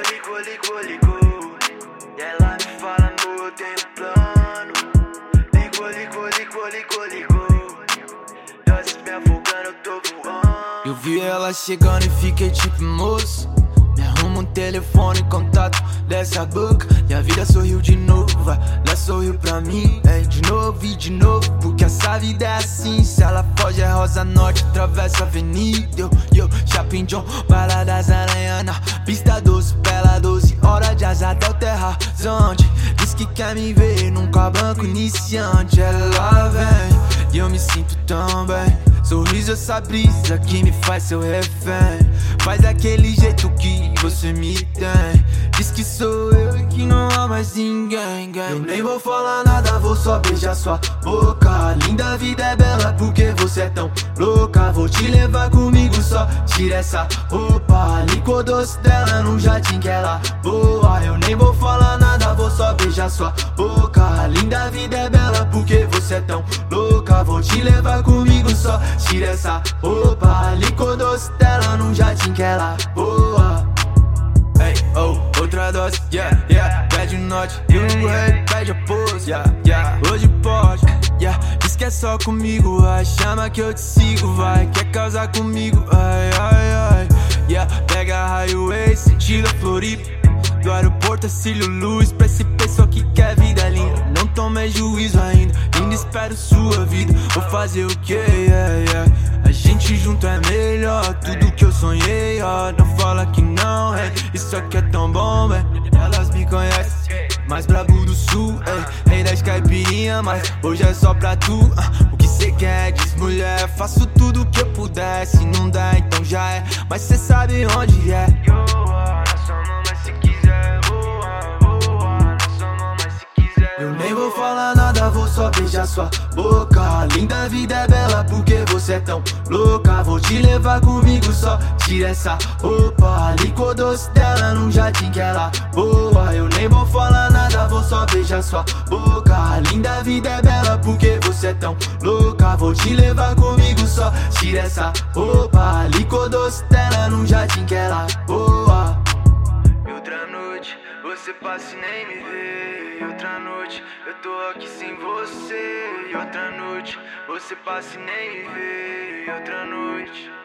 ligou ligou ligou ligou E ela me fala, amor, eu tenho plano. Ligou, ligou, ligou, ligou, ligou. Doses me afogando, eu tô voando. Eu vi ela chegando e fiquei tipo, moço. Me arruma um telefone, contato dessa boca. E a vida sorriu de novo, ela sorriu pra mim. É de novo e de novo, porque essa vida é assim. Se ela foge, é Rosa Norte, atravessa a avenida. Eu John, baladas aranha na pista 12, bela 12. Hora de asa até o terra, zonde. Diz que quer me ver num banco iniciante. Ela vem e eu me sinto tão bem. Sorriso, essa brisa que me faz seu refém. Faz aquele jeito que você me tem. Diz que sou mais ninguém. Eu nem vou falar nada, vou só beijar sua boca. Linda vida é bela porque você é tão louca. Vou te levar comigo, só tira essa roupa. Licor doce dela no jardim que ela boa. Eu nem vou falar nada, vou só beijar sua boca. Linda vida é bela porque você é tão louca. Vou te levar comigo, só tira essa roupa. Licor doce dela num jardim que ela boa. Hey, oh, outra dose, yeah, um norte e o pede a pose, yeah, yeah. Hoje pode, yeah. Diz que é só comigo, vai. Chama que eu te sigo, vai. Quer causar comigo, ai, ai, ai. Yeah, pega a highway, sentido a Floripa. Do aeroporto Cílio Luz, pra esse pessoal que quer vida linda. Não tome juízo ainda, ainda espero sua vida. Vou fazer o que, yeah, yeah. A gente junto é melhor, tudo que eu sonhei, ó. Não fala que não, é. Isso aqui é tão bom, é. Elas me conhecem, mais brabo do sul, é. Rei das caipirinha, mas hoje é só pra tu. ah. O que cê quer, diz mulher. Faço tudo que eu puder, se não der, então já é. Mas cê sabe onde é. Eu nem vou falar nada, vou só beijar sua boca. Linda vida é bela porque você é tão louca. Vou te levar comigo, só tira essa roupa. Licor doce dela num jardim que ela boa. Eu nem vou falar nada, vou só beijar sua boca. Linda vida é bela porque você é tão louca. Vou te levar comigo, só tira essa roupa. Licor doce dela num jardim que ela boa. Outra noite você passa e nem me vê. Outra noite eu tô aqui sem você. E outra noite você passa e nem vê. E outra noite.